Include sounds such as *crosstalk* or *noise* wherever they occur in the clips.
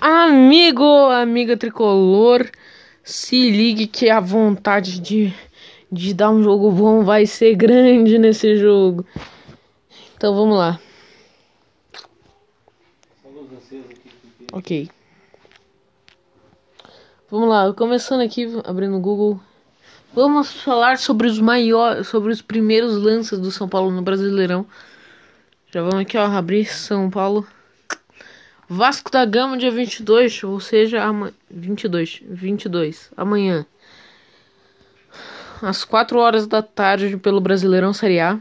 Amigo, amiga tricolor, se ligue que a vontade de, de dar um jogo bom vai ser grande nesse jogo. Então vamos lá. Ok. Vamos lá, começando aqui, abrindo o Google. Vamos falar sobre os maiores, sobre os primeiros lances do São Paulo no Brasileirão. Já vamos aqui, ó, abrir São Paulo. Vasco da Gama, dia 22, ou seja, ama 22, 22, amanhã. Às 4 horas da tarde, pelo Brasileirão Série A.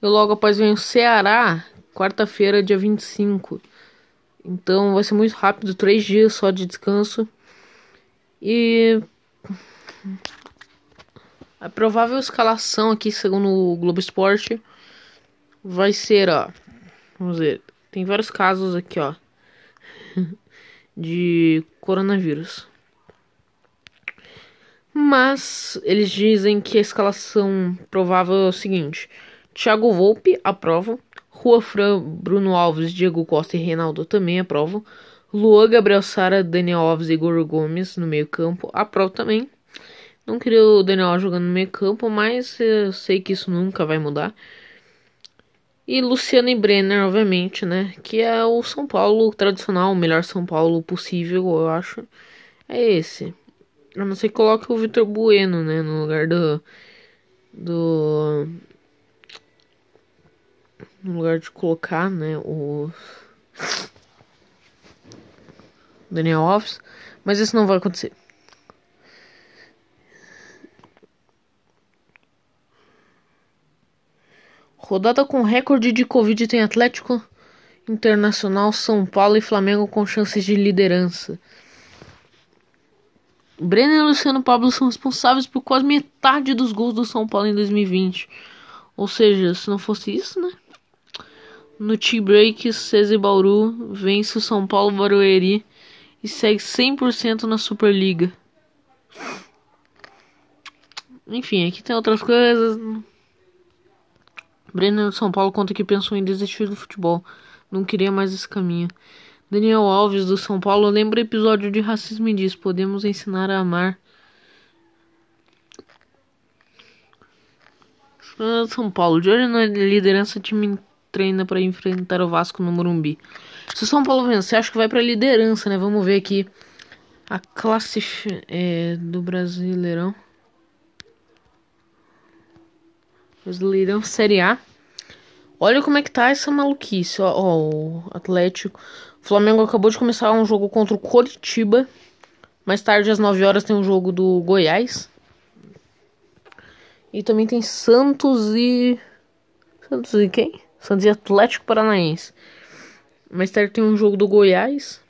E logo após vem o Ceará, quarta-feira, dia 25. Então vai ser muito rápido, três dias só de descanso. E a provável escalação aqui, segundo o Globo Esporte, vai ser, ó. Vamos ver. Tem vários casos aqui, ó. *laughs* De coronavírus. Mas eles dizem que a escalação provável é o seguinte: Thiago Volpe aprova, Rua Fran, Bruno Alves, Diego Costa e Reinaldo também aprovam. Luan, Gabriel Sara, Daniel Alves e Igor Gomes no meio-campo aprovam também. Não queria o Daniel jogando no meio-campo, mas eu sei que isso nunca vai mudar. E Luciano e Brenner, obviamente, né? Que é o São Paulo tradicional, o melhor São Paulo possível, eu acho. É esse. A não ser que coloque o Vitor Bueno, né? No lugar do. Do. No lugar de colocar, né? O. Daniel Alves. Mas isso não vai acontecer. Rodada com recorde de Covid tem Atlético Internacional, São Paulo e Flamengo com chances de liderança. Brenner e Luciano Pablo são responsáveis por quase metade dos gols do São Paulo em 2020. Ou seja, se não fosse isso, né? No tea break, César Bauru vence o São Paulo Barueri e segue 100% na Superliga. Enfim, aqui tem outras coisas. Brenner do São Paulo conta que pensou em desistir do futebol. Não queria mais esse caminho. Daniel Alves do São Paulo lembra episódio de racismo e diz: Podemos ensinar a amar. São Paulo, de hoje na liderança, time treina para enfrentar o Vasco no Morumbi. Se o São Paulo vencer, acho que vai para liderança, né? Vamos ver aqui a classe é, do Brasileirão. Brasileirão Série A. Olha como é que tá essa maluquice, ó, ó, o Atlético. O Flamengo acabou de começar um jogo contra o Coritiba. Mais tarde, às 9 horas, tem um jogo do Goiás. E também tem Santos e. Santos e quem? Santos e Atlético Paranaense. Mais tarde tem um jogo do Goiás.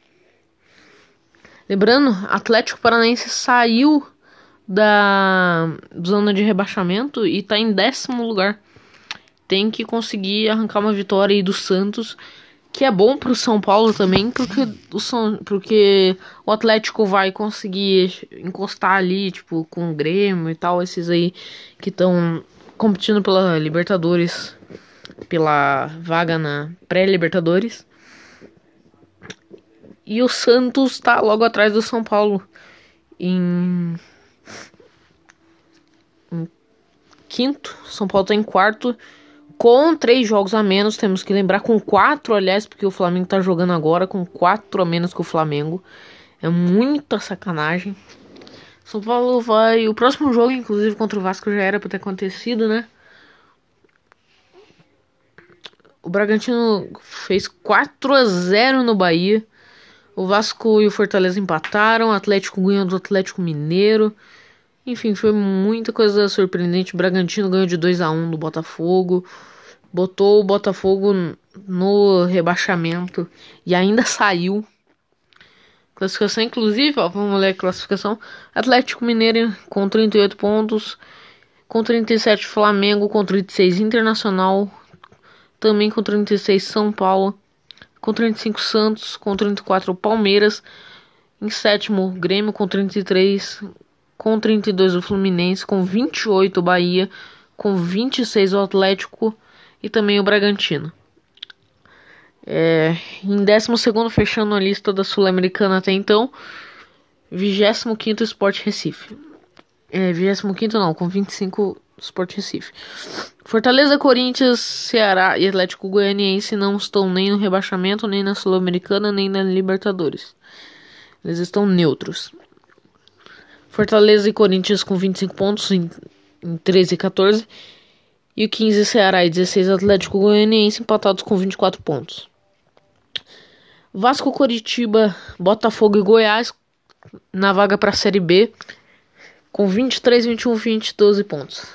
Lembrando, Atlético Paranaense saiu da zona de rebaixamento e tá em décimo lugar. Tem que conseguir arrancar uma vitória aí do Santos, que é bom pro São Paulo também, porque o, São, porque o Atlético vai conseguir encostar ali, tipo, com o Grêmio e tal, esses aí que estão competindo pela Libertadores, pela vaga na pré-Libertadores. E o Santos tá logo atrás do São Paulo em quinto, São Paulo está em quarto, com três jogos a menos, temos que lembrar, com quatro, aliás, porque o Flamengo está jogando agora com quatro a menos que o Flamengo. É muita sacanagem. São Paulo vai. O próximo jogo, inclusive, contra o Vasco já era para ter acontecido, né? O Bragantino fez 4 a 0 no Bahia. O Vasco e o Fortaleza empataram. O Atlético ganhou do Atlético Mineiro. Enfim, foi muita coisa surpreendente. O Bragantino ganhou de 2 a 1 do Botafogo. Botou o Botafogo no rebaixamento e ainda *laughs* saiu. Classificação, inclusive, ó, vamos ler a classificação. Atlético Mineiro com 38 pontos. Com 37 Flamengo, com 36 Internacional. Também com 36 São Paulo. Com 35 Santos, com 34 Palmeiras. Em sétimo, Grêmio com 33 com 32 o Fluminense, com 28 o Bahia, com 26 o Atlético e também o Bragantino. É, em 12 fechando a lista da Sul-Americana até então, 25 Sport Recife. É, 25 não, com 25 Sport Recife. Fortaleza, Corinthians, Ceará e Atlético Goianiense não estão nem no rebaixamento, nem na Sul-Americana, nem na Libertadores. Eles estão neutros. Fortaleza e Corinthians com 25 pontos em, em 13 e 14. E o 15 Ceará e 16 Atlético Goianiense empatados com 24 pontos. Vasco, Coritiba, Botafogo e Goiás na vaga para a Série B com 23, 21, 20, 12 pontos,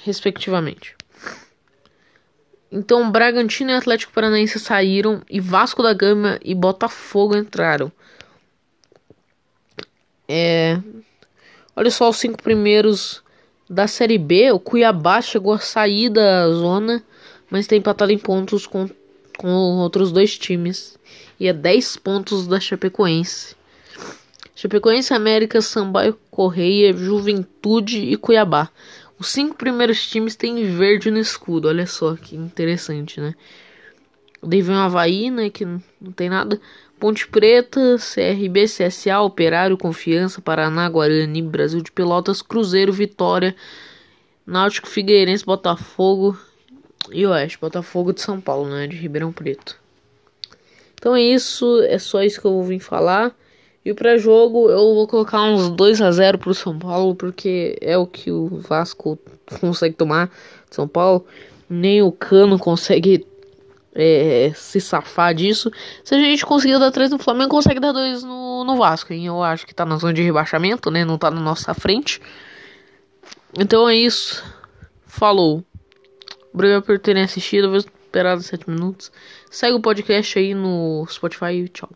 respectivamente. Então, Bragantino e Atlético Paranaense saíram e Vasco da Gama e Botafogo entraram. É... Olha só os cinco primeiros da Série B. O Cuiabá chegou a sair da zona, mas tem empatado em pontos com, com outros dois times. E é 10 pontos da Chapecoense. Chapecoense, América, Sambaio, Correia, Juventude e Cuiabá. Os cinco primeiros times têm verde no escudo, olha só que interessante, né? Daí vem o Havaí, né, que não tem nada. Ponte Preta, CRB, CSA, Operário, Confiança, Paraná, Guarani, Brasil de Pelotas, Cruzeiro, Vitória, Náutico, Figueirense, Botafogo e Oeste. Botafogo de São Paulo, né, de Ribeirão Preto. Então é isso, é só isso que eu vou vir falar. E para jogo eu vou colocar uns 2 a 0 pro São Paulo, porque é o que o Vasco consegue tomar de São Paulo. Nem o Cano consegue é, se safar disso. Se a gente conseguir dar 3 no Flamengo, consegue dar 2 no, no Vasco. Hein? Eu acho que tá na zona de rebaixamento, né? Não tá na nossa frente. Então é isso. Falou. Obrigado por terem assistido. Eu vou esperar 7 minutos. Segue o podcast aí no Spotify. Tchau.